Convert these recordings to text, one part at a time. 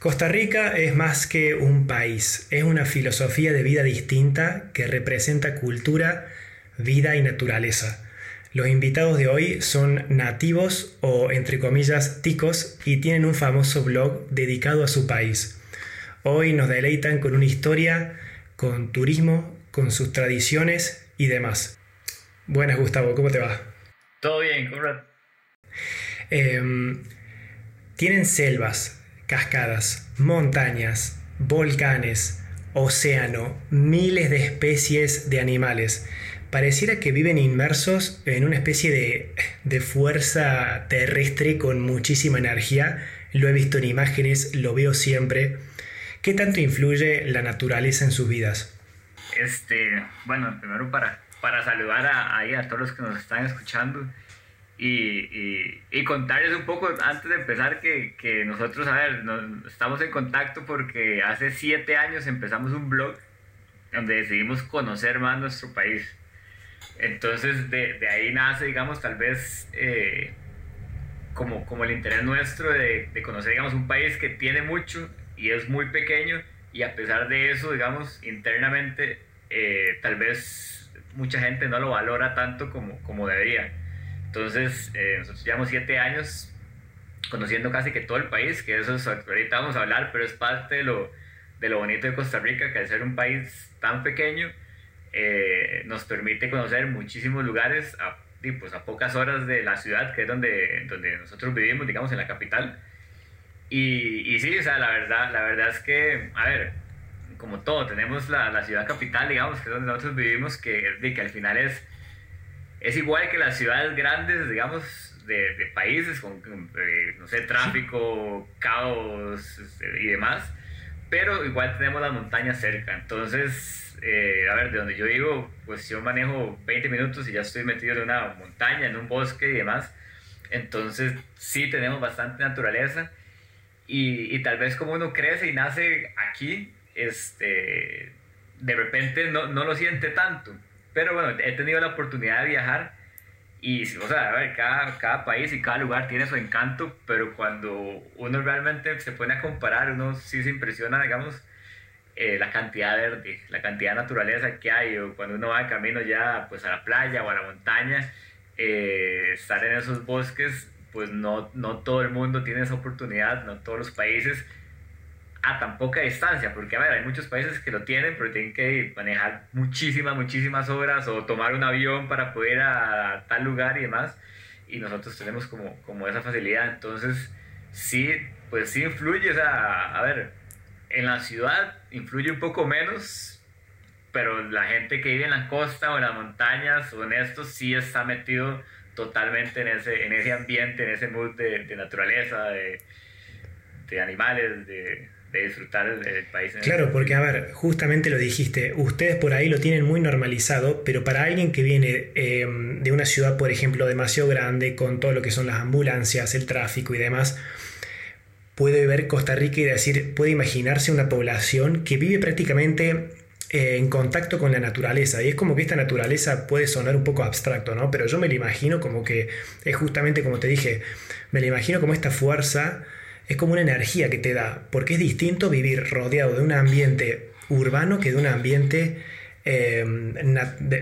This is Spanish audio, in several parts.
Costa Rica es más que un país, es una filosofía de vida distinta que representa cultura, vida y naturaleza. Los invitados de hoy son nativos o, entre comillas, ticos y tienen un famoso blog dedicado a su país. Hoy nos deleitan con una historia, con turismo, con sus tradiciones y demás. Buenas, Gustavo, ¿cómo te va? Todo bien, Conrad. Em, tienen selvas, cascadas, montañas, volcanes, océano, miles de especies de animales. Pareciera que viven inmersos en una especie de, de, fuerza terrestre con muchísima energía. Lo he visto en imágenes, lo veo siempre. ¿Qué tanto influye la naturaleza en sus vidas? Este, bueno, primero para, para saludar a, a todos los que nos están escuchando y, contarles un poco antes de empezar que, nosotros, a ver, estamos en contacto porque hace siete años empezamos un blog donde decidimos conocer más nuestro país. Entonces de, ahí nace, digamos, tal vez eh, como, como el interés nuestro de, de, conocer, digamos, un país que tiene mucho y es muy pequeño y a pesar de eso, digamos, internamente, eh, tal vez mucha gente no lo valora tanto como, como debería. Entonces, eh, nosotros llevamos siete años conociendo casi que todo el país, que eso es, ahorita vamos a hablar, pero es parte de lo, de lo bonito de Costa Rica, que al ser un país tan pequeño, eh, nos permite conocer muchísimos lugares a, pues, a pocas horas de la ciudad, que es donde, donde nosotros vivimos, digamos, en la capital. Y, y sí, o sea, la verdad, la verdad es que, a ver, como todo, tenemos la, la ciudad capital, digamos, que es donde nosotros vivimos, que, que al final es es igual que las ciudades grandes, digamos, de, países con, no sé, tráfico, caos este, y demás, pero igual tenemos las montañas cerca. Entonces, eh, a ver, de donde yo vivo, pues yo manejo 20 minutos y ya estoy metido en una montaña, en un bosque y demás. Entonces, sí tenemos bastante naturaleza. Y, y tal vez como uno crece y nace aquí, este, de repente no, no lo siente tanto pero bueno, he tenido la oportunidad de viajar y, o sea, a ver, cada, cada país y cada lugar tiene su encanto, pero cuando uno realmente se pone a comparar, uno sí se impresiona, digamos, eh, la cantidad de verde, la cantidad de naturaleza que hay, o cuando uno va de camino ya pues a la playa o a la montaña, eh, estar en esos bosques, pues no, no todo el mundo tiene esa oportunidad, no todos los países a tan poca distancia, porque a ver, hay muchos países que lo tienen, pero tienen que manejar muchísimas, muchísimas horas o tomar un avión para poder ir a tal lugar y demás, y nosotros tenemos como, como esa facilidad, entonces sí, pues sí influye, o sea, a ver, en la ciudad influye un poco menos, pero la gente que vive en la costa o en las montañas o en esto sí está metido totalmente en ese, en ese ambiente, en ese mood de, de naturaleza, de, de animales, de de disfrutar el, país. claro, porque a ver, justamente lo dijiste, ustedes por ahí lo tienen muy normalizado, pero para alguien que viene em, de una ciudad, por ejemplo, demasiado grande, con todo lo que son las ambulancias, el tráfico y demás, puede ver Costa Rica y decir, puede imaginarse una población que vive prácticamente eh, en contacto con la naturaleza. Y es como que esta naturaleza puede sonar un poco abstracto, ¿no? Pero yo me lo imagino como que es justamente como te dije, me lo imagino como esta fuerza es como una energía que te da, porque es distinto vivir rodeado de un ambiente urbano que de un ambiente eh,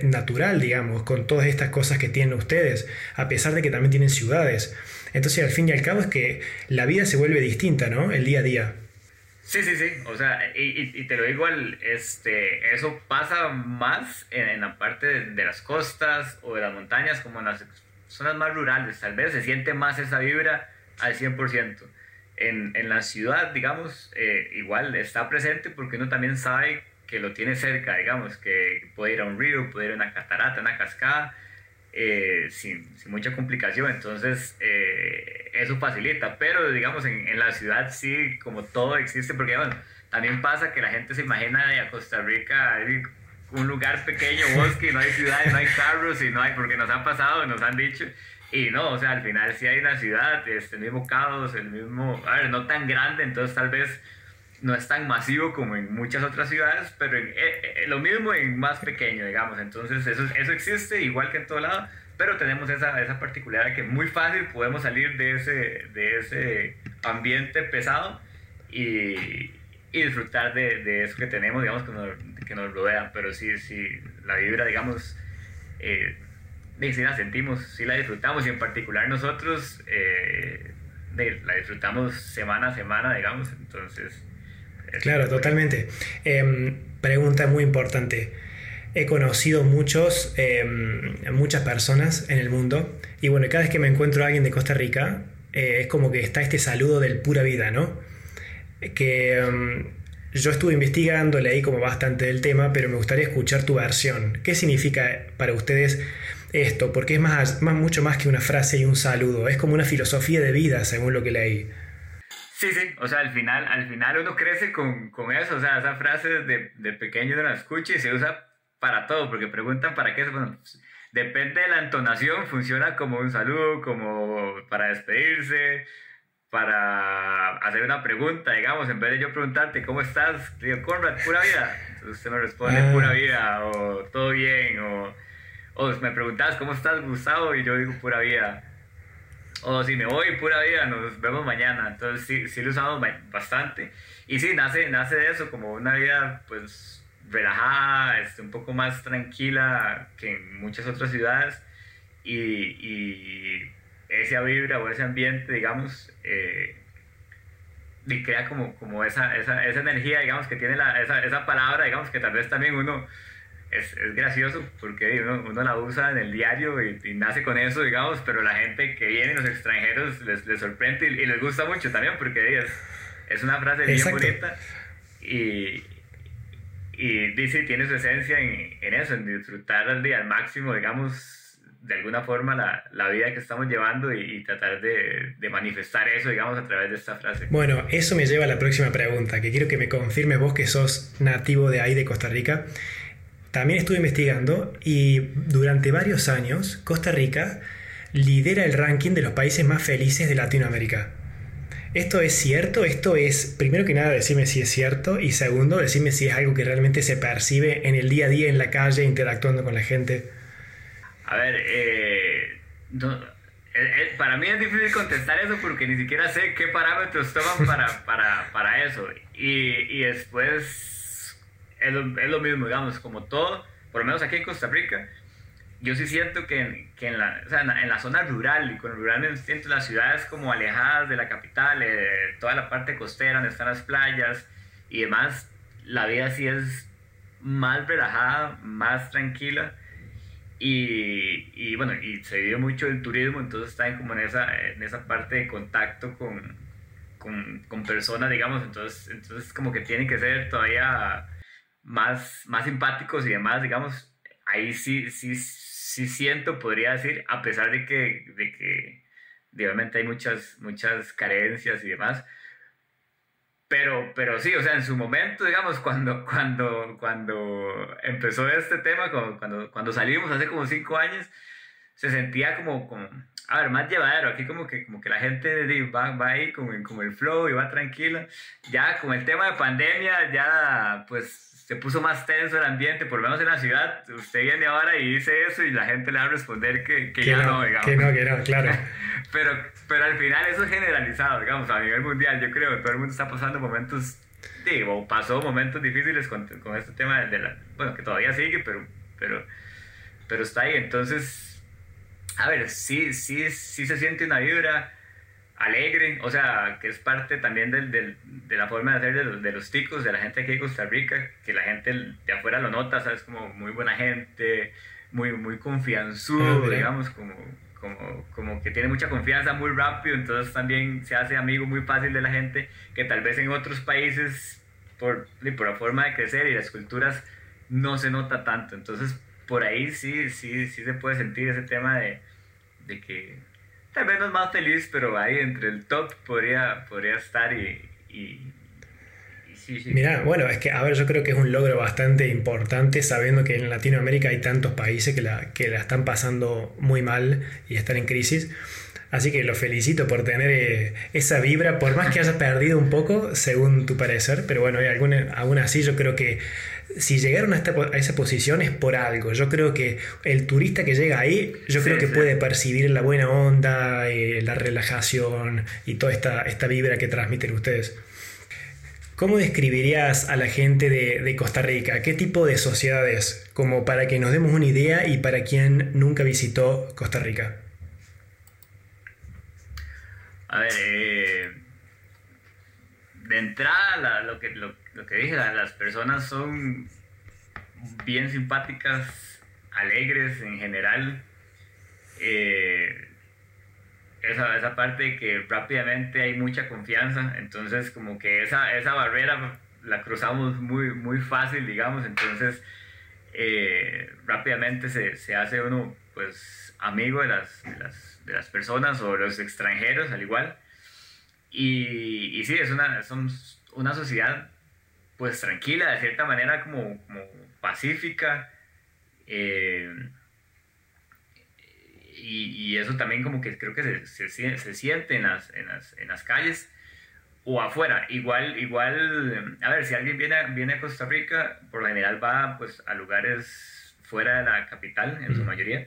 natural, digamos, con todas estas cosas que tienen ustedes, a pesar de que también tienen ciudades. Entonces, al fin y al cabo, es que la vida se vuelve distinta, ¿no? El día a día. Sí, sí, sí. O sea, y, te lo digo, este, eso pasa más en, la parte de, de, las costas o de las montañas, como en las zonas más rurales. Tal vez se siente más esa vibra al 100% en, en la ciudad, digamos, eh, igual está presente porque uno también sabe que lo tiene cerca, digamos, que puede ir a un río, puede ir a una catarata, una cascada, eh, sin, sin, mucha complicación. Entonces, eh, eso facilita. Pero, digamos, en, en, la ciudad sí, como todo existe, porque bueno, también pasa que la gente se imagina a Costa Rica un lugar pequeño, bosque, y no hay ciudades, no hay carros, y no hay, porque nos han pasado, nos han dicho, y no, o sea, al final sí hay una ciudad, este, el mismo caos, el mismo, a ver, no tan grande, entonces tal vez no es tan masivo como en muchas otras ciudades, pero eh, eh, lo mismo en más pequeño, digamos. Entonces eso, eso existe igual que en todo lado, pero tenemos esa, esa particularidad que muy fácil podemos salir de ese, de ese ambiente pesado y, y disfrutar de, de, eso que tenemos, digamos, que nos, que nos rodea. Pero sí, sí, la vibra, digamos, eh, sí la sentimos, sí la disfrutamos y en particular nosotros eh, la disfrutamos semana a semana, digamos. Entonces... Claro, totalmente. Em, pregunta muy importante. He conocido muchos, em, muchas personas en el mundo y bueno, cada vez que me encuentro a alguien de Costa Rica, eh, es como que está este saludo del pura vida, ¿no? Que em, yo estuve investigando, leí como bastante del tema, pero me gustaría escuchar tu versión. ¿Qué significa para ustedes esto? Porque es más, más, mucho más que una frase y un saludo, es como una filosofía de vida, según lo que leí. Sí, sí, o sea, al final, al final uno crece con, con eso, o sea, esa frase de, de pequeño uno la escucha y se usa para todo, porque preguntan para qué, bueno, depende de la entonación, funciona como un saludo, como para despedirse, para hacer una pregunta, digamos, en vez de yo preguntarte cómo estás, digo, Conrad, pura vida. Entonces usted me responde ah. pura vida, o todo bien, o, o me preguntas cómo estás, Gustavo, y yo digo pura vida. O si me voy, pura vida, nos vemos mañana. Entonces sí, sí lo usamos bastante. Y sí, nace, nace de eso, como una vida, pues, relajada, este, un poco más tranquila que en muchas otras ciudades. Y, y esa vibra o ese ambiente, digamos, eh, y crea como, como esa, esa, esa, energía, digamos, que tiene la, esa, esa, palabra, digamos, que tal vez también uno es, es gracioso porque uno, uno, la usa en el diario y, nace con eso, digamos, pero la gente que viene, los extranjeros, les, les sorprende y, les gusta mucho también porque es, es una frase bien bonita y, y dice, tiene su esencia en, en eso, en disfrutar al día al máximo, digamos, de alguna forma la, la, vida que estamos llevando y, tratar de, de, manifestar eso, digamos, a través de esta frase. Bueno, eso me lleva a la próxima pregunta, que quiero que me confirmes vos que sos nativo de ahí, de Costa Rica. También estuve investigando y durante varios años Costa Rica lidera el ranking de los países más felices de Latinoamérica. ¿Esto es cierto? Esto es, primero que nada, decirme si es cierto y segundo, decirme si es algo que realmente se percibe en el día a día en la calle, interactuando con la gente. A ver, eh, eh, eh, para mí es difícil contestar eso porque ni siquiera sé qué parámetros toman para, para, para eso. Y, y después es lo, es lo, mismo, digamos, como todo, por lo menos aquí en Costa Rica, yo sí siento que, que en, la, o sea, en, la, zona rural, y con rural me siento las ciudades como alejadas de la capital, toda la parte costera donde están las playas y demás, la vida sí es más relajada, más tranquila y, y, bueno, y se vive mucho el turismo, entonces están como en esa, en esa parte de contacto con, con, con, personas, digamos, entonces, entonces como que tienen que ser todavía más, más simpáticos y demás, digamos, ahí sí, sí, sí siento, podría decir, a pesar de que, de que obviamente hay muchas, muchas carencias y demás, pero, pero sí, o sea, en su momento, digamos, cuando, cuando, cuando empezó este tema, cuando, cuando salimos hace como cinco años, se sentía como, como a ver, más llevadero. Aquí como que, como que la gente va, va ahí como, como el flow y va tranquila. Ya con el tema de pandemia, ya pues se puso más tenso el ambiente, por lo menos en la ciudad. Usted viene ahora y dice eso y la gente le va a responder que, que, ya no, digamos. Que no, que no, claro. pero, pero al final eso es generalizado, digamos, a nivel mundial. Yo creo que todo el mundo está pasando momentos, digo, pasó momentos difíciles con, con este tema de la, bueno, que todavía sigue, pero, pero, pero está ahí. Entonces, a ver, sí, sí, sí se siente una vibra alegre, o sea, que es parte también del, del, de la forma de hacer de los, de los, ticos, de la gente aquí de Costa Rica, que la gente de afuera lo nota, ¿sabes? Como muy buena gente, muy, muy confianzudo, digamos, como, como, como que tiene mucha confianza muy rápido, entonces también se hace amigo muy fácil de la gente, que tal vez en otros países, por, por la forma de crecer y las culturas, no se nota tanto. Entonces, por ahí sí, sí, sí se puede sentir ese tema de, de que tal vez no es más feliz, pero ahí entre el top podría, podría estar y, y, sí, sí. Mira, bueno, es que, a ver, yo creo que es un logro bastante importante sabiendo que en Latinoamérica hay tantos países que la, que la están pasando muy mal y están en crisis. Así que lo felicito por tener eh, esa vibra, por más que haya perdido un poco, según tu parecer, pero bueno, aún así yo creo que si llegaron a, esa posición es por algo. Yo creo que el turista que llega ahí, yo creo que puede percibir la buena onda, eh, la relajación y toda esta, esta vibra que transmiten ustedes. ¿Cómo describirías a la gente de, Costa Rica? ¿Qué tipo de sociedades? Como para que nos demos una idea y para quien nunca visitó Costa Rica. A ver, eh, de entrada, lo, que, lo, que dije, las personas son bien simpáticas, alegres en general. Eh, esa, esa parte que rápidamente hay mucha confianza, entonces como que esa, esa barrera la cruzamos muy, muy fácil, digamos, entonces eh, rápidamente se, se, hace uno pues amigo de las, de las, de, las, personas o los extranjeros al igual. Y, y sí, es una, somos una sociedad pues tranquila, de cierta manera como, como pacífica. Eh, y, eso también como que creo que se, se, se siente en las, en, las, en las, calles o afuera. Igual, igual, a ver, si alguien viene, viene a Costa Rica, por lo general va pues a lugares fuera de la capital, en su mayoría,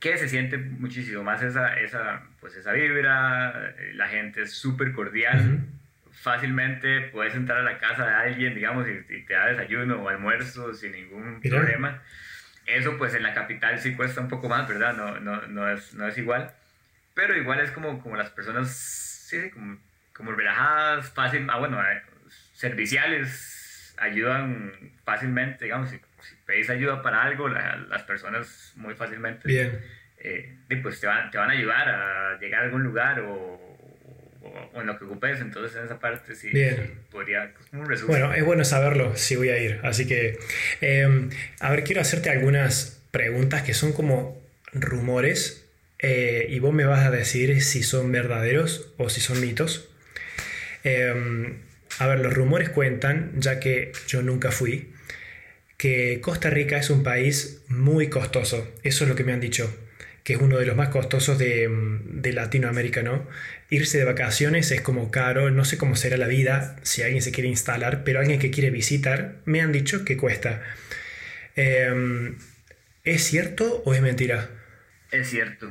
que se siente muchísimo más esa, esa, pues esa vibra, la gente es súper cordial. Fácilmente puedes entrar a la casa de alguien, digamos, y, te da desayuno o almuerzo sin ningún problema. Eso pues en la capital sí cuesta un poco más, ¿verdad? No, no, no, es, no es igual. Pero igual es como, como las personas, sí, como, como relajadas, fácil, ah, bueno, eh, serviciales, ayudan fácilmente, digamos, si, pedís ayuda para algo, las personas muy fácilmente Bien. Eh, pues te van, te van a ayudar a llegar a algún lugar o, o, en lo que ocupes, entonces en esa parte sí, podría, pues. Bueno, es bueno saberlo si voy a ir, así que, em, a ver, quiero hacerte algunas preguntas que son como rumores eh, y vos me vas a decir si son verdaderos o si son mitos. Em, a ver, los rumores cuentan, ya que yo nunca fui, que Costa Rica es un país muy costoso. Eso es lo que me han dicho que es uno de los más costosos de, de, Latinoamérica, ¿no? Irse de vacaciones es como caro, no sé cómo será la vida si alguien se quiere instalar, pero alguien que quiere visitar, me han dicho que cuesta. Em, ¿Es cierto o es mentira? Es cierto.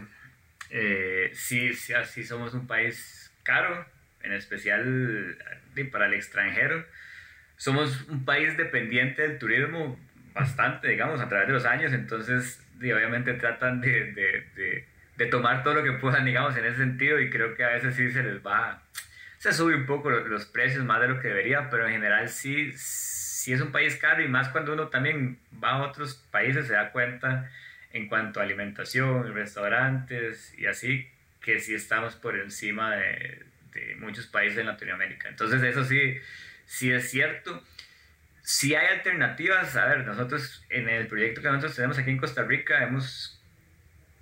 Eh, sí, sí, somos un país caro, en especial para el extranjero. Somos un país dependiente del turismo bastante, digamos, a través de los años, entonces obviamente tratan de, tomar todo lo que puedan, digamos, en ese sentido y creo que a veces sí se les va, se sube un poco los, precios más de lo que debería, pero en general sí, sí es un país caro y más cuando uno también va a otros países se da cuenta en cuanto a alimentación, restaurantes y así, que sí estamos por encima de, de muchos países en Latinoamérica. Entonces eso sí, sí es cierto si hay alternativas, a ver, nosotros en el proyecto que nosotros tenemos aquí en Costa Rica hemos,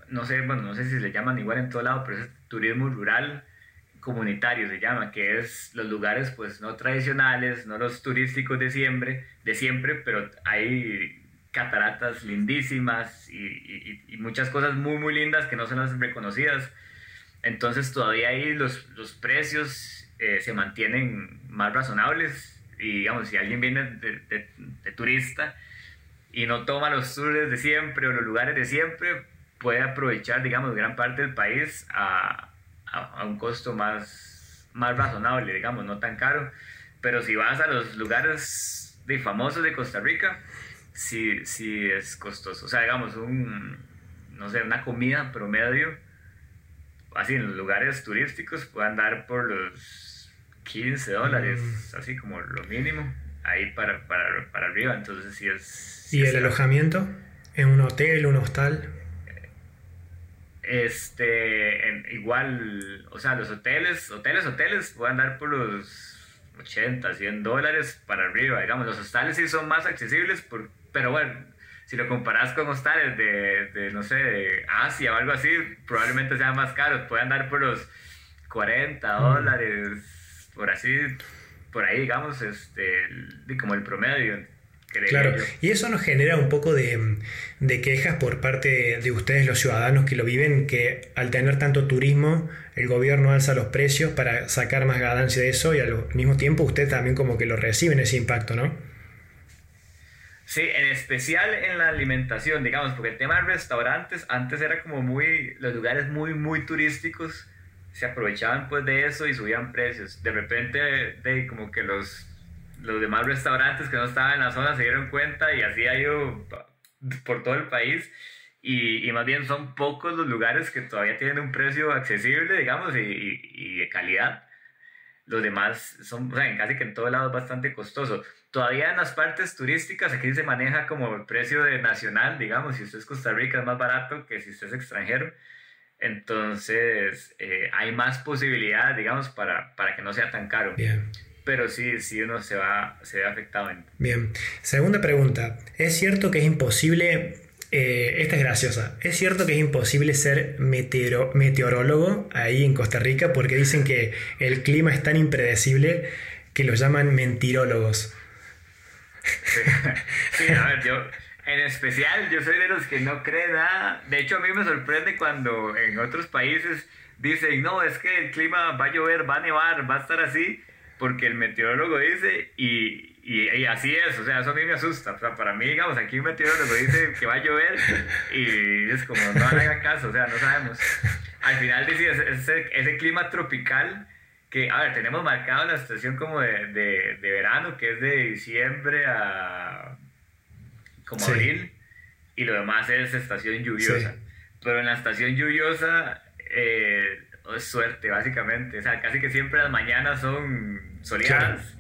no sé, bueno, no sé si se le llaman igual en todo lado, pero es turismo rural comunitario se llama, que es los lugares pues no tradicionales, no los turísticos de siempre, de siempre, pero hay cataratas lindísimas y, muchas cosas muy muy lindas que no son las reconocidas. Entonces todavía ahí los, los precios eh, se mantienen más razonables y digamos, si alguien viene de, de, turista y no toma los tours de siempre o los lugares de siempre, puede aprovechar, digamos, gran parte del país a, a, un costo más, más razonable, digamos, no tan caro. Pero si vas a los lugares de famosos de Costa Rica, sí, sí es costoso. O sea, digamos, un, no sé, una comida promedio, así en los lugares turísticos, puede andar por los 15 dólares, mm. así como lo mínimo, ahí para, para, para arriba, entonces sí es... ¿Y el alojamiento? ¿En un hotel, un hostal? Este, igual, o sea, los hoteles, hoteles, hoteles pueden dar por los 80, 100 dólares para arriba, digamos, los hostales sí son más accesibles, por, pero bueno, si lo comparas con hostales de, de, no sé, de Asia o algo así, probablemente sean más caros, pueden dar por los 40 mm. dólares, por así, por ahí digamos, este, como el promedio. Claro, y eso nos genera un poco de, de, quejas por parte de ustedes, los ciudadanos que lo viven, que al tener tanto turismo, el gobierno alza los precios para sacar más ganancia de eso y al mismo tiempo ustedes también como que lo reciben ese impacto, ¿no? Sí, en especial en la alimentación, digamos, porque el tema de restaurantes antes era como muy, los lugares muy, muy turísticos se aprovechaban pues de eso y subían precios. De repente, de, como que los los demás restaurantes que no estaban en la zona se dieron cuenta y así ha ido por todo el país. Y, y, más bien son pocos los lugares que todavía tienen un precio accesible, digamos, y, y, de calidad. Los demás son, o sea, en casi que en todo lado es bastante costoso. Todavía en las partes turísticas aquí se maneja como el precio de nacional, digamos, si usted es Costa Rica es más barato que si usted es extranjero. Entonces, eh, hay más posibilidades, digamos, para, para que no sea tan caro. Bien. Pero sí, sí uno se va, se ve afectado. En... Bien. Segunda pregunta. ¿Es cierto que es imposible, eh, esta es graciosa, ¿es cierto que es imposible ser meteoro, meteorólogo ahí en Costa Rica porque dicen que el clima es tan impredecible que lo llaman mentirólogos? Sí, a ver, yo en especial, yo soy de los que no cree nada. De hecho, a mí me sorprende cuando en otros países dicen, no, es que el clima va a llover, va a nevar, va a estar así, porque el meteorólogo dice, y, y, así es, o sea, eso a mí me asusta. O sea, para mí, digamos, aquí un meteorólogo dice que va a llover, y es como, no haga caso, o sea, no sabemos. Al final dice, ese, ese clima tropical que, a ver, tenemos marcado la estación como de, de, de verano, que es de diciembre a como abril, y lo demás es estación lluviosa. Pero en la estación lluviosa eh, es suerte, básicamente. O sea, casi que siempre las mañanas son soleadas.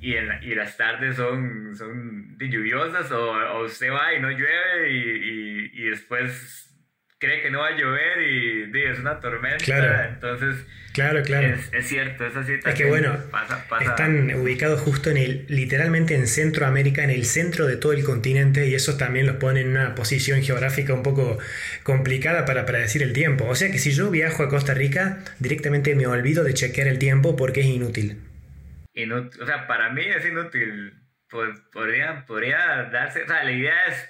Y, en, y, las tardes son, son lluviosas o, usted va y no llueve y, y, y después cree que no va a llover y, es una tormenta. Claro. Entonces, claro, claro. Es, es cierto, esa así. Es que bueno, están ubicados justo en el, literalmente en Centroamérica, en el centro de todo el continente, y eso también los pone en una posición geográfica un poco complicada para predecir el tiempo. O sea que si yo viajo a Costa Rica, directamente me olvido de chequear el tiempo porque es inútil. Inútil, o sea, para mí es inútil. Podría, podría darse, o sea, la idea es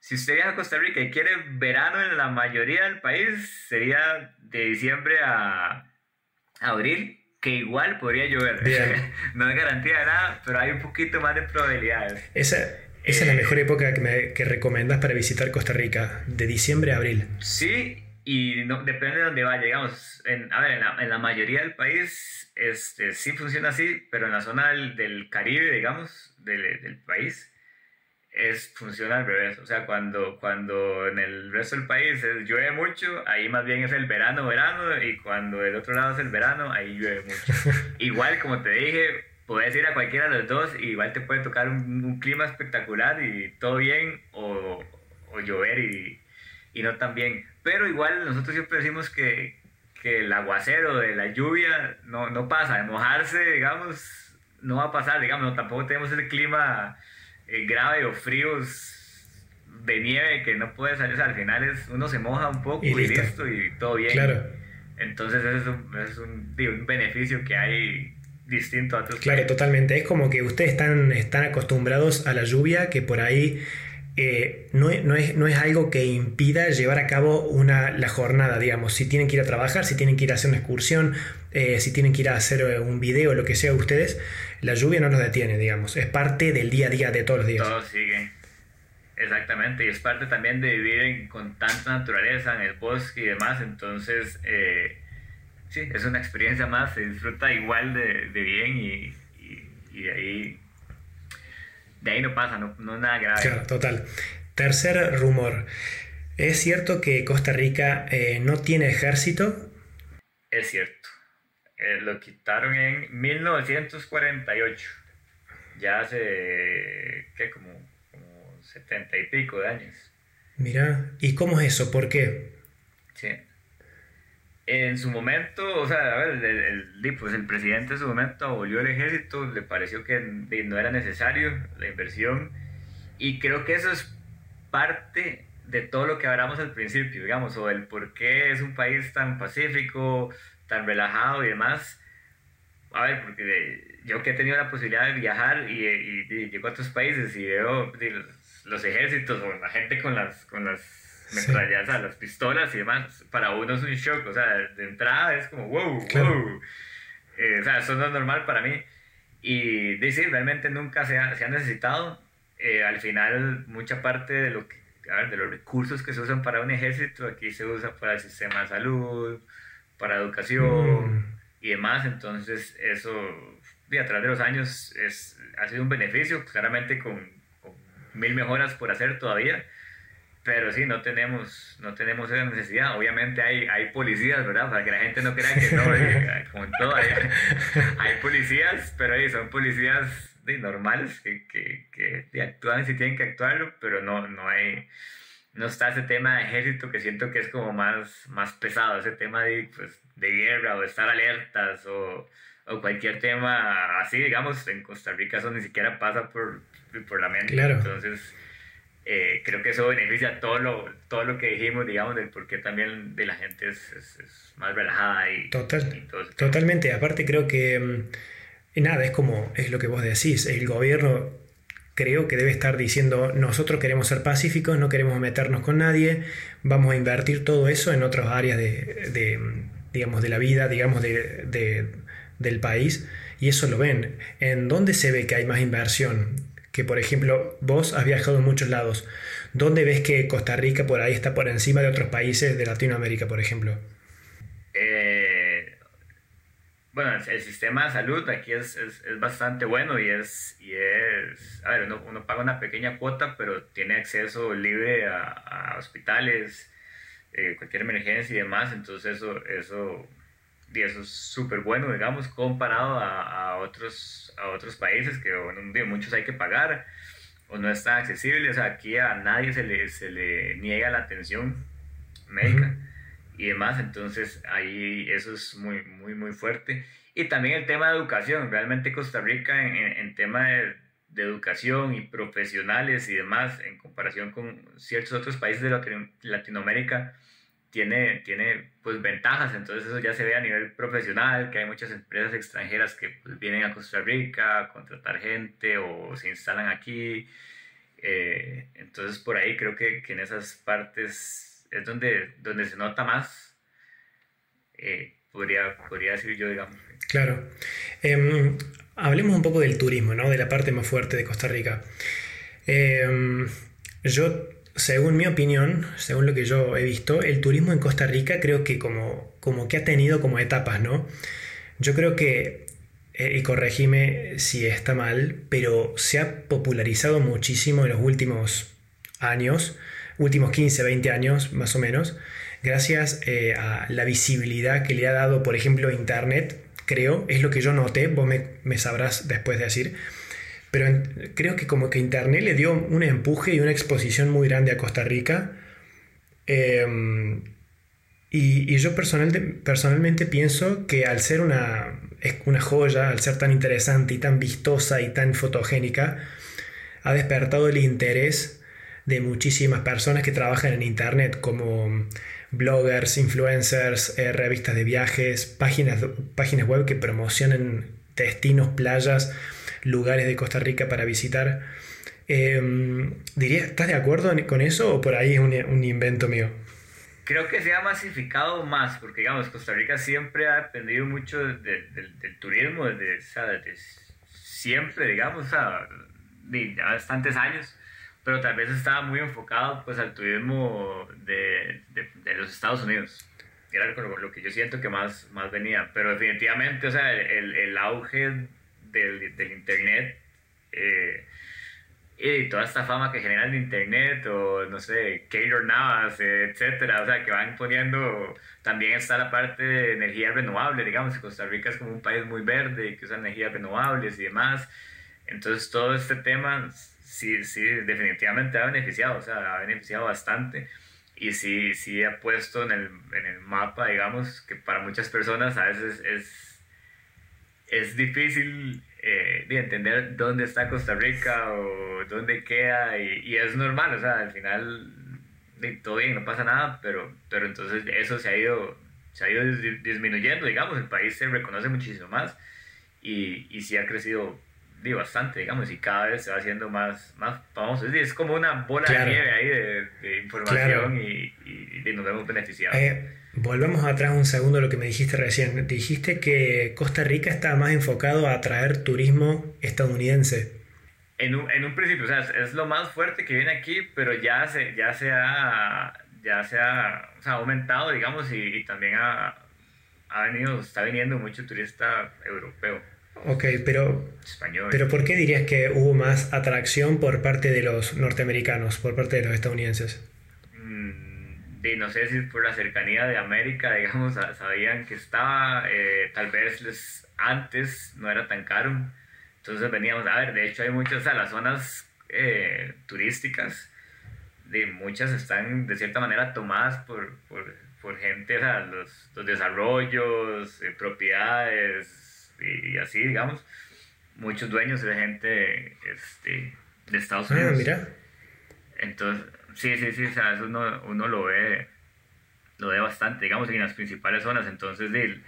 si usted viaja a Costa Rica y quiere verano en la mayoría del país, sería de diciembre a, abril, que igual podría llover. no es garantía de nada, pero hay un poquito más de probabilidades. Esa, esa es la eh, mejor época que, me, que recomiendas para visitar Costa Rica, de diciembre a abril. Sí, y no, depende de dónde vaya. Digamos, en, a ver, en la, en la mayoría del país este, sí funciona así, pero en la zona del, del Caribe, digamos, del, del país, es, funciona al revés. O sea, cuando, cuando en el resto del país llueve mucho, ahí más bien es el verano, verano, y cuando el otro lado es el verano, ahí llueve mucho. igual, como te dije, puedes ir a cualquiera de los dos, y igual te puede tocar un, clima espectacular y todo bien, o, o llover y, y, no tan bien. Pero igual nosotros siempre decimos que, que el aguacero de la lluvia no, no pasa, de mojarse, digamos, no va a pasar, digamos, tampoco tenemos ese clima eh, grave o fríos de nieve que no puede salir, al final es, uno se moja un poco y, listo. y todo bien. Claro. Entonces ese es, un, es un, un, beneficio que hay distinto a otros Claro, totalmente. Es como que ustedes están, están acostumbrados a la lluvia, que por ahí eh, no, no, es, no, es, algo que impida llevar a cabo una, la jornada, digamos. Si tienen que ir a trabajar, si tienen que ir a hacer una excursión, eh, si tienen que ir a hacer eh, un video, lo que sea ustedes, la lluvia no los detiene, digamos. Es parte del día a día de todos los días. Todo sigue. Exactamente, y es parte también de vivir con tanta naturaleza, en el bosque y demás. Entonces, sí, es una experiencia más, se disfruta igual de, de bien y, y, y de ahí de ahí no pasa, no, no nada grave. Claro, total. Tercer rumor. ¿Es cierto que Costa Rica eh, no tiene ejército? Es cierto. Eh, lo quitaron en 1948. Ya hace, ¿qué? Como, como 70 y pico de años. Mira, ¿y cómo es eso? ¿Por qué? Sí en su momento, o sea, a ver, el, pues el presidente en su momento abolió el ejército, le pareció que no era necesario la inversión y creo que eso es parte de todo lo que hablamos al principio, digamos, o el por qué es un país tan pacífico, tan relajado y demás. A ver, porque yo que he tenido la posibilidad de viajar y, y, llego a otros países y veo los, los, ejércitos o la gente con las, con las metrallas, las pistolas y demás, para uno es un shock, o sea, de entrada es como, wow, wow. Eh, o sea, eso no es normal para mí. Y dice, realmente nunca se ha, se ha necesitado. Eh, al final, mucha parte de, lo que, de los recursos que se usan para un ejército, aquí se usa para el sistema de salud, para educación mm. y demás. Entonces, eso a través de los años es, ha sido un beneficio, claramente con, mil mejoras por hacer todavía, pero sí, no tenemos, no tenemos esa necesidad. Obviamente hay, hay policías, ¿verdad? Para que la gente no crea que no, eh, como en todo, hay, policías, pero son policías normales que, que, que actúan si tienen que actuarlo, pero no, no hay no está ese tema de ejército que siento que es como más, más pesado, ese tema de, pues, de guerra o de estar alertas o, o, cualquier tema así, digamos, en Costa Rica eso ni siquiera pasa por, por la mente. Entonces, eh, creo que eso beneficia todo lo, todo lo que dijimos, digamos, del por qué también de la gente es, es, más relajada y, Total, totalmente. Aparte creo que, mm, nada, es como, es lo que vos decís, el gobierno creo que debe estar diciendo nosotros queremos ser pacíficos, no queremos meternos con nadie, vamos a invertir todo eso en otras áreas de, digamos, de la vida, digamos, de, del país, y eso lo ven. ¿En dónde se ve que hay más inversión? Que por ejemplo, vos has viajado en muchos lados. ¿Dónde ves que Costa Rica por ahí está por encima de otros países de Latinoamérica, por ejemplo? Bueno, el sistema de salud aquí es, es, es, bastante bueno y es, y es a ver, uno, uno, paga una pequeña cuota, pero tiene acceso libre a, hospitales, eh, cualquier emergencia y demás, entonces eso, eso, y eso es súper bueno, digamos, comparado a, otros, a otros países que bueno, muchos hay que pagar o no está accesible, o sea, aquí a nadie se le, se le niega la atención médica y demás. Entonces ahí eso es muy, muy, muy fuerte. Y también el tema de educación. Realmente Costa Rica en, en, tema de, de, educación y profesionales y demás, en comparación con ciertos otros países de Latinoamérica, tiene, tiene pues ventajas. Entonces eso ya se ve a nivel profesional, que hay muchas empresas extranjeras que pues, vienen a Costa Rica a contratar gente o se instalan aquí. Eh, entonces por ahí creo que, que en esas partes es donde, donde se nota más, eh, podría, podría decir yo, digamos. Claro. Em, hablemos un poco del turismo, ¿no? De la parte más fuerte de Costa Rica. Em, yo, según mi opinión, según lo que yo he visto, el turismo en Costa Rica creo que como, como que ha tenido como etapas, ¿no? Yo creo que, eh, y corregime si está mal, pero se ha popularizado muchísimo en los últimos años últimos 15, 20 años más o menos, gracias eh, a la visibilidad que le ha dado, por ejemplo, Internet, creo, es lo que yo noté, vos me, sabrás después de decir, pero creo que como que Internet le dio un empuje y una exposición muy grande a Costa Rica. Em, y, yo personalmente pienso que al ser una, una joya, al ser tan interesante y tan vistosa y tan fotogénica, ha despertado el interés de muchísimas personas que trabajan en Internet, como bloggers, influencers, eh, revistas de viajes, páginas, páginas web que promocionan destinos, playas, lugares de Costa Rica para visitar. Em, diría, ¿estás de acuerdo con eso o por ahí es un, invento mío? Creo que se ha masificado más, porque digamos, Costa Rica siempre ha dependido mucho del turismo, desde, siempre, digamos, de bastantes años pero tal vez estaba muy enfocado pues al turismo de, de, los Estados Unidos. Era lo, que yo siento que más, más venía, pero definitivamente, o sea, el, el auge del, del Internet eh, y toda esta fama que genera el Internet, o no sé, Keylor Navas, etcétera, o sea, que van poniendo, también está la parte de energía renovable, digamos, Costa Rica es como un país muy verde, que usa energías renovables y demás, entonces todo este tema sí, sí, definitivamente ha beneficiado, o sea, ha beneficiado bastante. Y sí, sí ha puesto en el, en el mapa, digamos, que para muchas personas a veces es, es difícil eh, de entender dónde está Costa Rica o dónde queda y, y es normal, o sea, al final todo bien, no pasa nada, pero, pero entonces eso se ha ido, se ha ido disminuyendo, digamos, el país se reconoce muchísimo más y, y sí ha crecido bastante, digamos, y cada vez se va haciendo más, más famoso. Es, como una bola de nieve ahí de, información y, y, nos vemos beneficiados. Eh, volvamos atrás un segundo a lo que me dijiste recién. Dijiste que Costa Rica está más enfocado a atraer turismo estadounidense. En un, en un principio, o sea, es, lo más fuerte que viene aquí, pero ya se, ya se ha, ya se ha, o sea, aumentado, digamos, y, también ha, ha venido, está viniendo mucho turista europeo. Ok, pero, español. pero ¿por qué dirías que hubo más atracción por parte de los norteamericanos, por parte de los estadounidenses? Mm, no sé si por la cercanía de América, digamos, sabían que estaba, eh, tal vez les, antes no era tan caro. Entonces veníamos, a ver, de hecho hay muchas, o las zonas eh, turísticas, de muchas están de cierta manera tomadas por, por, por gente, o sea, los, los desarrollos, eh, propiedades, y, así, digamos, muchos dueños de gente este, de Estados ah, Unidos. Ah, mira. Entonces, sí, sí, sí, o sea, eso uno, uno lo ve lo ve bastante, digamos, en las principales zonas. Entonces, de,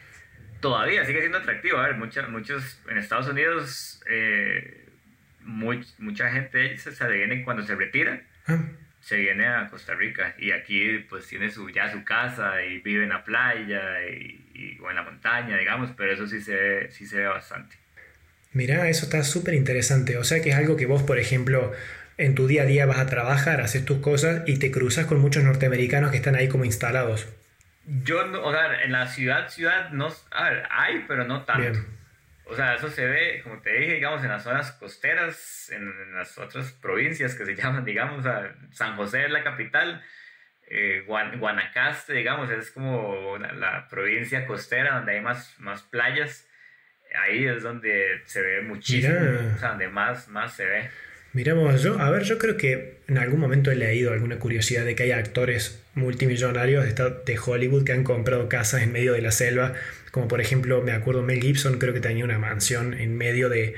todavía sigue siendo atractivo. A ver, mucha, muchos en Estados Unidos, eh, mucha gente se, viene cuando se retira. Ah. Se viene a Costa Rica y aquí pues tiene su, ya su casa y vive en la playa y, o en la montaña, digamos, pero eso sí se ve, sí se ve bastante. Mira, eso está súper interesante. O sea que es algo que vos, por ejemplo, en tu día a día vas a trabajar, haces tus cosas y te cruzas con muchos norteamericanos que están ahí como instalados. Yo, o sea, en la ciudad, ciudad, no, a ver, hay, pero no tanto. O sea, eso se ve, como te dije, digamos, en las zonas costeras, en, las otras provincias que se llaman, digamos, a San José es la capital, eh, Guanacaste, digamos, es como la, provincia costera donde hay más, más playas. Ahí es donde se ve muchísimo, o sea, donde más, más se ve. Miramos, yo, a ver, yo creo que en algún momento he leído alguna curiosidad de que hay actores multimillonarios de Hollywood que han comprado casas en medio de la selva, como por ejemplo, me acuerdo Mel Gibson, creo que tenía una mansión en medio de,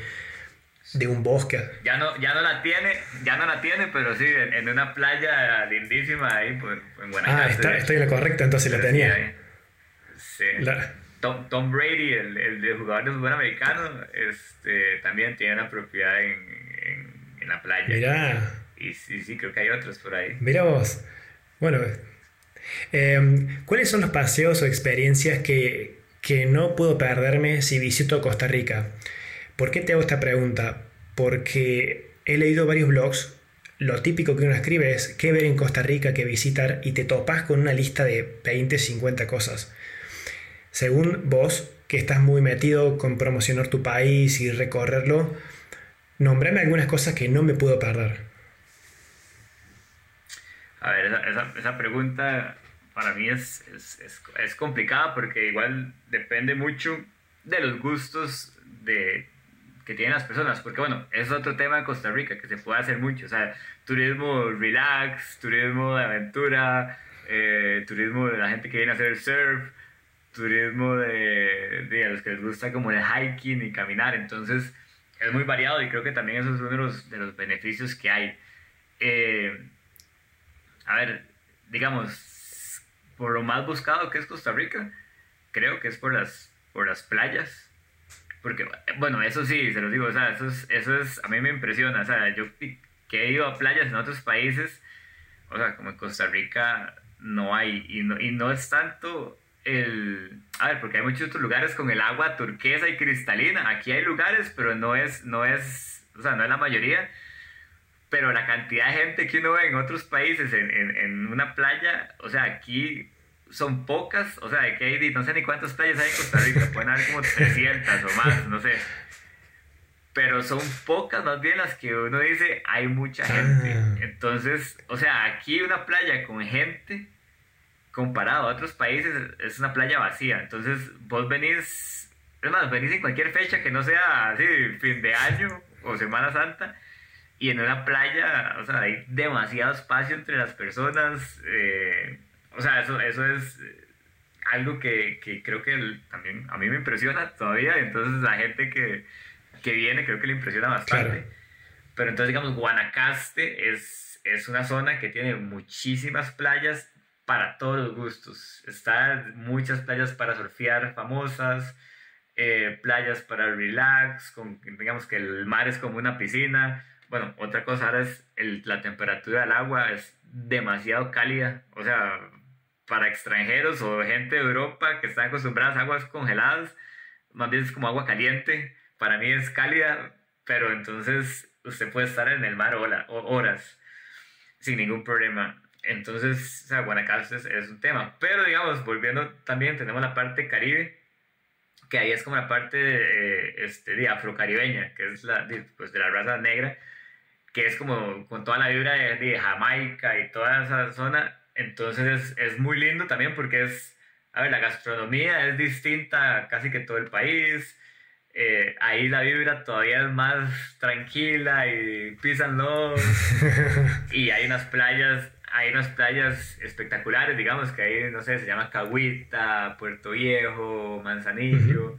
de un bosque. Ya no, ya no la tiene, ya no la tiene, pero sí, en, una playa lindísima ahí pues, en Guanajuato. Ah, está, estoy en la correcta, entonces la tenía. Sí. Tom, Tom, Brady, el, el, jugador de fútbol americano, este, también tiene una propiedad en, en, en la playa. Mirá. Y sí, sí, creo que hay otros por ahí. Mira vos. Bueno, em, ¿cuáles son los paseos o experiencias que, que no puedo perderme si visito Costa Rica? ¿Por qué te hago esta pregunta? Porque he leído varios blogs. Lo típico que uno escribe es qué ver en Costa Rica, qué visitar, y te topas con una lista de 20, 50 cosas. Según vos, que estás muy metido con promocionar tu país y recorrerlo, nombrame algunas cosas que no me puedo perder. A ver, esa, pregunta para mí es, complicada porque igual depende mucho de los gustos de, que tienen las personas, porque bueno, es otro tema de Costa Rica que se puede hacer mucho, o sea, turismo relax, turismo de aventura, eh, turismo de la gente que viene a hacer surf, turismo de, de, a los que les gusta como el hiking y caminar, entonces es muy variado y creo que también eso es uno de los, de los beneficios que hay. Eh, a ver, digamos, por lo más buscado que es Costa Rica, creo que es por las, por las playas porque, bueno, eso sí, se los digo, o sea, eso es, eso es, a mí me impresiona, o sea, yo que he ido a playas en otros países, o sea, como en Costa Rica no hay, y no, y no es tanto el, a ver, porque hay muchos otros lugares con el agua turquesa y cristalina, aquí hay lugares, pero no es, no es, o sea, no es la mayoría, pero la cantidad de gente que uno ve en otros países en, en, en una playa, o sea, aquí son pocas, o sea, de que hay, no sé ni cuántas playas hay en Costa Rica, pueden haber como 300 o más, no sé. Pero son pocas más bien las que uno dice, hay mucha gente. Ah. Entonces, o sea, aquí una playa con gente, comparado a otros países, es una playa vacía. Entonces, vos venís, es más, venís en cualquier fecha que no sea así, fin de año o Semana Santa, y en una playa, o sea, hay demasiado espacio entre las personas. Eh, o sea, eso, eso es eh, algo que, que creo que también a mí me impresiona todavía. Entonces, la gente que, que viene creo que le impresiona bastante. Pero entonces, digamos, Guanacaste es, es una zona que tiene muchísimas playas para todos los gustos. Están muchas playas para surfear famosas, eh, playas para relax, con, digamos que el mar es como una piscina. Bueno, otra cosa ahora es el, la temperatura del agua es demasiado cálida. O sea, para extranjeros o gente de Europa que están acostumbradas a aguas congeladas, más bien es como agua caliente. Para mí es cálida, pero entonces usted puede estar en el mar horas sin ningún problema. Entonces, o sea, Guanacaste es, un tema. Pero digamos, volviendo también, tenemos la parte caribe, que ahí es como la parte de, este, de afrocaribeña, que es la, de, pues, de la raza negra, que es como con toda la vibra de, de Jamaica y toda esa zona. Entonces es, es, muy lindo también porque es, a ver, la gastronomía es distinta casi que todo el país. Eh, ahí la vibra todavía es más tranquila y pisan los y hay unas playas hay unas playas espectaculares, digamos, que ahí, no sé, se llama Cahuita, Puerto Viejo, Manzanillo.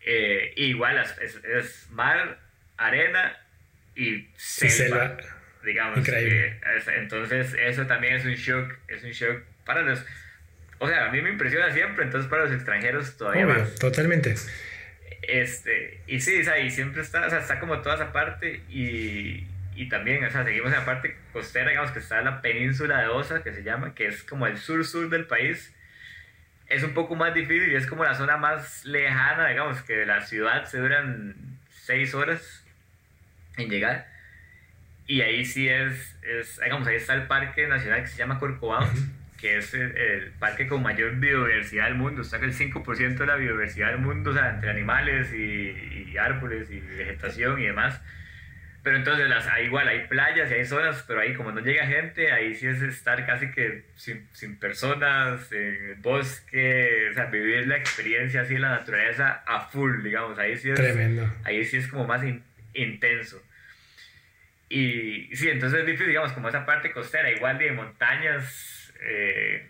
Eh, igual es, es, mar, arena y selva, digamos. Increíble. entonces, eso también es un shock, es un shock para los... O sea, a mí me impresiona siempre, entonces para los extranjeros todavía más. Totalmente. Este, y sí, o sea, y siempre está, o sea, está como toda esa parte y, y también, o sea, seguimos en la parte costera, digamos que está la península de Osa, que se llama, que es como el sur-sur del país. Es un poco más difícil y es como la zona más lejana, digamos, que de la ciudad se duran seis horas en llegar. Y ahí sí es, es digamos, ahí está el parque nacional que se llama Corcovado, que es el, parque con mayor biodiversidad del mundo. O sea, que el 5% de la biodiversidad del mundo, o sea, entre animales y, y árboles y vegetación y demás, pero entonces, las, igual hay playas y hay zonas, pero ahí como no llega gente, ahí sí es estar casi que sin, sin personas, en el bosque, o sea, vivir la experiencia así en la naturaleza a full, digamos. Ahí sí es, Tremendo. Ahí sí es como más intenso. Y sí, entonces es difícil, digamos, como esa parte costera, igual de montañas, eh,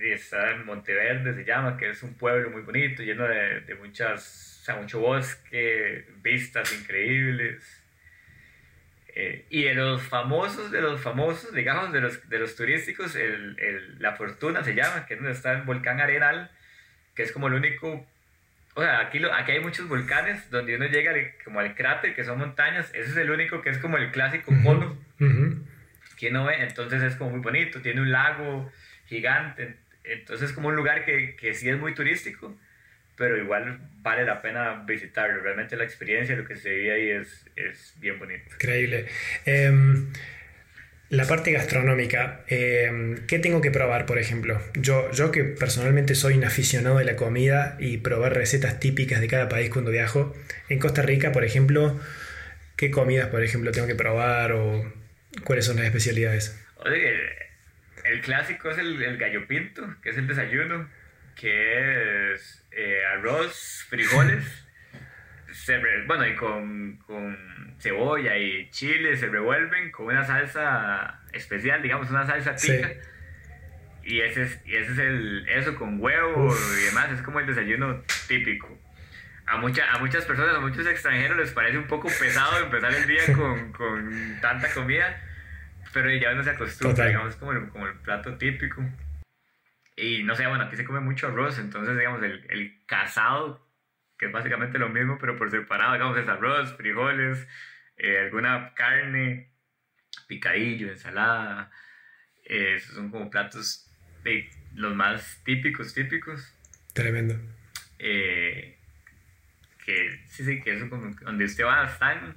está en Monteverde, se llama, que es un pueblo muy bonito, lleno de, de muchas, o sea, mucho bosque, vistas increíbles. Eh, y de los famosos, de los famosos, digamos, de los, de los turísticos, el, el, La Fortuna se llama, que es donde está el volcán Arenal, que es como el único... O sea, aquí, lo, aquí hay muchos volcanes donde uno llega como al cráter, que son montañas. Ese es el único que es como el clásico cono que no ve. Entonces es como muy bonito, tiene un lago gigante. Entonces es como un lugar que, que sí es muy turístico pero igual vale la pena visitarlo. Realmente la experiencia, lo que se vive ahí es, es bien bonito. Increíble. Em, la parte gastronómica, eh, ¿qué tengo que probar, por ejemplo? Yo, yo que personalmente soy un aficionado de la comida y probar recetas típicas de cada país cuando viajo. En Costa Rica, por ejemplo, ¿qué comidas, por ejemplo, tengo que probar o cuáles son las especialidades? el clásico es el, el gallo pinto, que es el desayuno, que es eh, arroz, frijoles, bueno, y con, con, cebolla y chile se revuelven con una salsa especial, digamos, una salsa pica. Y ese es, y ese es el, eso con huevo y demás, es como el desayuno típico. A, mucha, a muchas personas, a muchos extranjeros les parece un poco pesado empezar el día con, con tanta comida, pero ya uno se acostumbra, digamos, como el, como el plato típico. Y no sé, bueno, aquí se come mucho arroz, entonces, digamos, el, el casado, que es básicamente lo mismo, pero por separado, digamos, es arroz, frijoles, eh, alguna carne, picadillo, ensalada. Eh, esos son como platos de los más típicos, típicos. Tremendo. Eh, que sí, sí, que eso como donde usted va están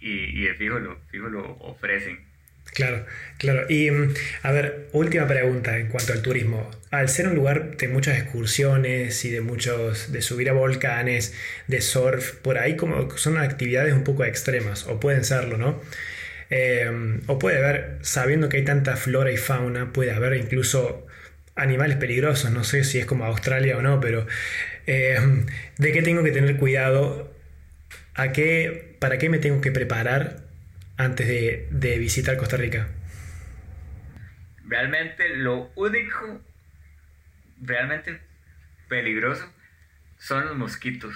y, y de fijo lo, fijo lo ofrecen. Claro, claro. Y mm, a ver, última pregunta en cuanto al turismo. Al ser un lugar de muchas excursiones y de muchos, de subir a volcanes, de surf, por ahí como son actividades un poco extremas, o pueden serlo, ¿no? Em, o puede haber, sabiendo que hay tanta flora y fauna, puede haber incluso animales peligrosos, no sé si es como Australia o no, pero em, ¿de qué tengo que tener cuidado? ¿A qué, ¿Para qué me tengo que preparar antes de, visitar Costa Rica? Realmente lo único realmente peligroso son los mosquitos.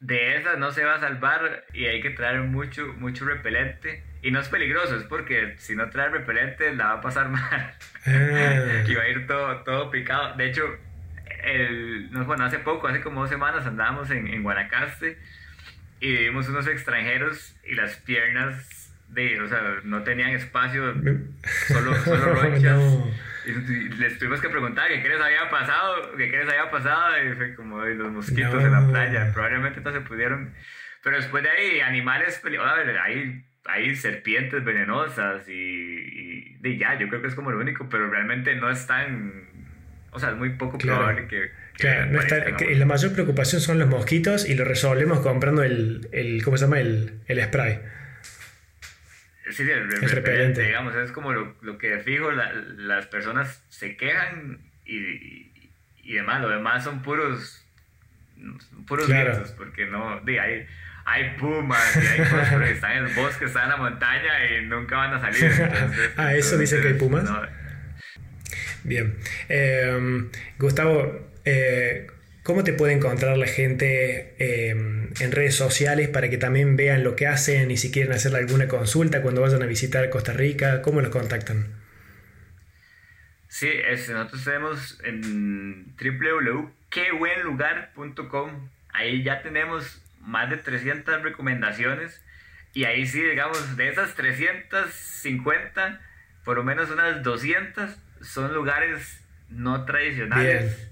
De esas no se va a salvar y hay que traer mucho, mucho repelente. Y no es peligroso, es porque si no trae repelente la va a pasar mal. Ah. y va a ir todo, todo picado. De hecho, el, bueno, hace poco, hace como dos semanas andábamos en, en Guanacaste y vimos unos extranjeros y las piernas de, o sea, no tenían espacio, solo, solo ronchas. Y les tuvimos que preguntar qué les había pasado, qué les había pasado, y fue como los mosquitos en la playa. Probablemente no se pudieron. Pero después de ahí, animales, hay, hay serpientes venenosas y, y, ya, yo creo que es como lo único, pero realmente no están o sea, es muy poco probable que... claro, la mayor preocupación son los mosquitos y lo resolvemos comprando el, el ¿cómo se llama? El, el spray. Sí, el, repelente, digamos, es como lo, lo que fijo, las personas se quejan y, y, demás, lo demás son puros, puros claro. porque no, hay, hay pumas y hay cosas que están en el bosque, están en la montaña y nunca van a salir. ah, eso dice que hay pumas. Bien. Em, Gustavo, eh, ¿cómo te puede encontrar la gente em, en redes sociales para que también vean lo que hacen y si quieren hacerle alguna consulta cuando vayan a visitar Costa Rica? ¿Cómo los contactan? Sí, nosotros tenemos en www.quebuenlugar.com. Ahí ya tenemos más de 300 recomendaciones y ahí sí, digamos, de esas 350, por lo menos unas 200 son lugares no tradicionales.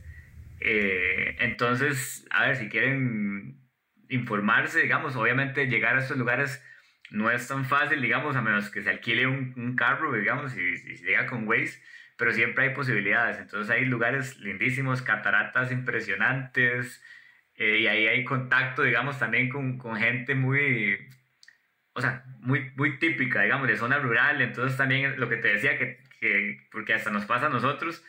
Eh, entonces, a ver, si quieren informarse, digamos, obviamente llegar a estos lugares no es tan fácil, digamos, a menos que se alquile un, carro, digamos, y, se llega con Waze, pero siempre hay posibilidades. Entonces hay lugares lindísimos, cataratas impresionantes, eh, y ahí hay contacto, digamos, también con, con gente muy, o sea, muy, muy típica, digamos, de zona rural. Entonces también lo que te decía, que que, porque hasta nos pasa a nosotros,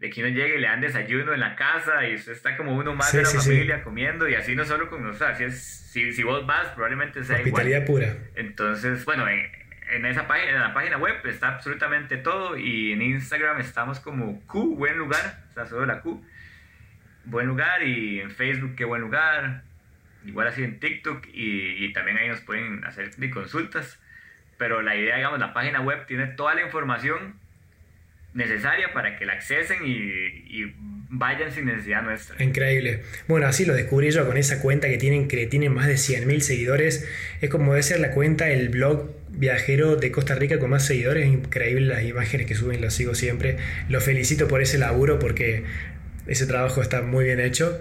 de que uno llegue y le dan desayuno en la casa y usted está como uno más de la familia comiendo y así no solo con nosotros, así es, si, si vos vas probablemente sea Hospitalidad pura. Entonces, bueno, en, en, esa página, en la página web está absolutamente todo y en Instagram estamos como Q, buen lugar, o sea, solo la Q, buen lugar y en Facebook, qué buen lugar, igual así en TikTok y, y también ahí nos pueden hacer consultas, pero la idea, digamos, la página web tiene toda la información necesaria para que la accesen y, vayan sin necesidad nuestra. Increíble. Bueno, así lo descubrí yo con esa cuenta que tienen, que tienen más de 100.000 seguidores. Es como debe ser la cuenta, el blog viajero de Costa Rica con más seguidores. increíble las imágenes que suben, lo sigo siempre. Lo felicito por ese laburo porque ese trabajo está muy bien hecho.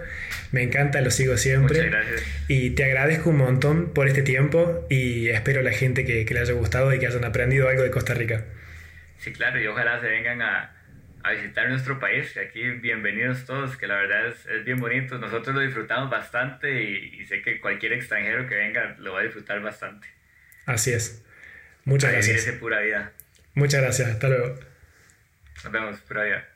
Me encanta, lo sigo siempre. Muchas gracias. Y te agradezco un montón por este tiempo y espero a la gente que, que le haya gustado y que hayan aprendido algo de Costa Rica. Sí, claro, y ojalá se vengan a, a visitar nuestro país, aquí bienvenidos todos, que la verdad es, es bien bonito, nosotros lo disfrutamos bastante y, sé que cualquier extranjero que venga lo va a disfrutar bastante. Así es. Muchas gracias. pura vida. Muchas gracias, hasta luego. Nos vemos, pura vida.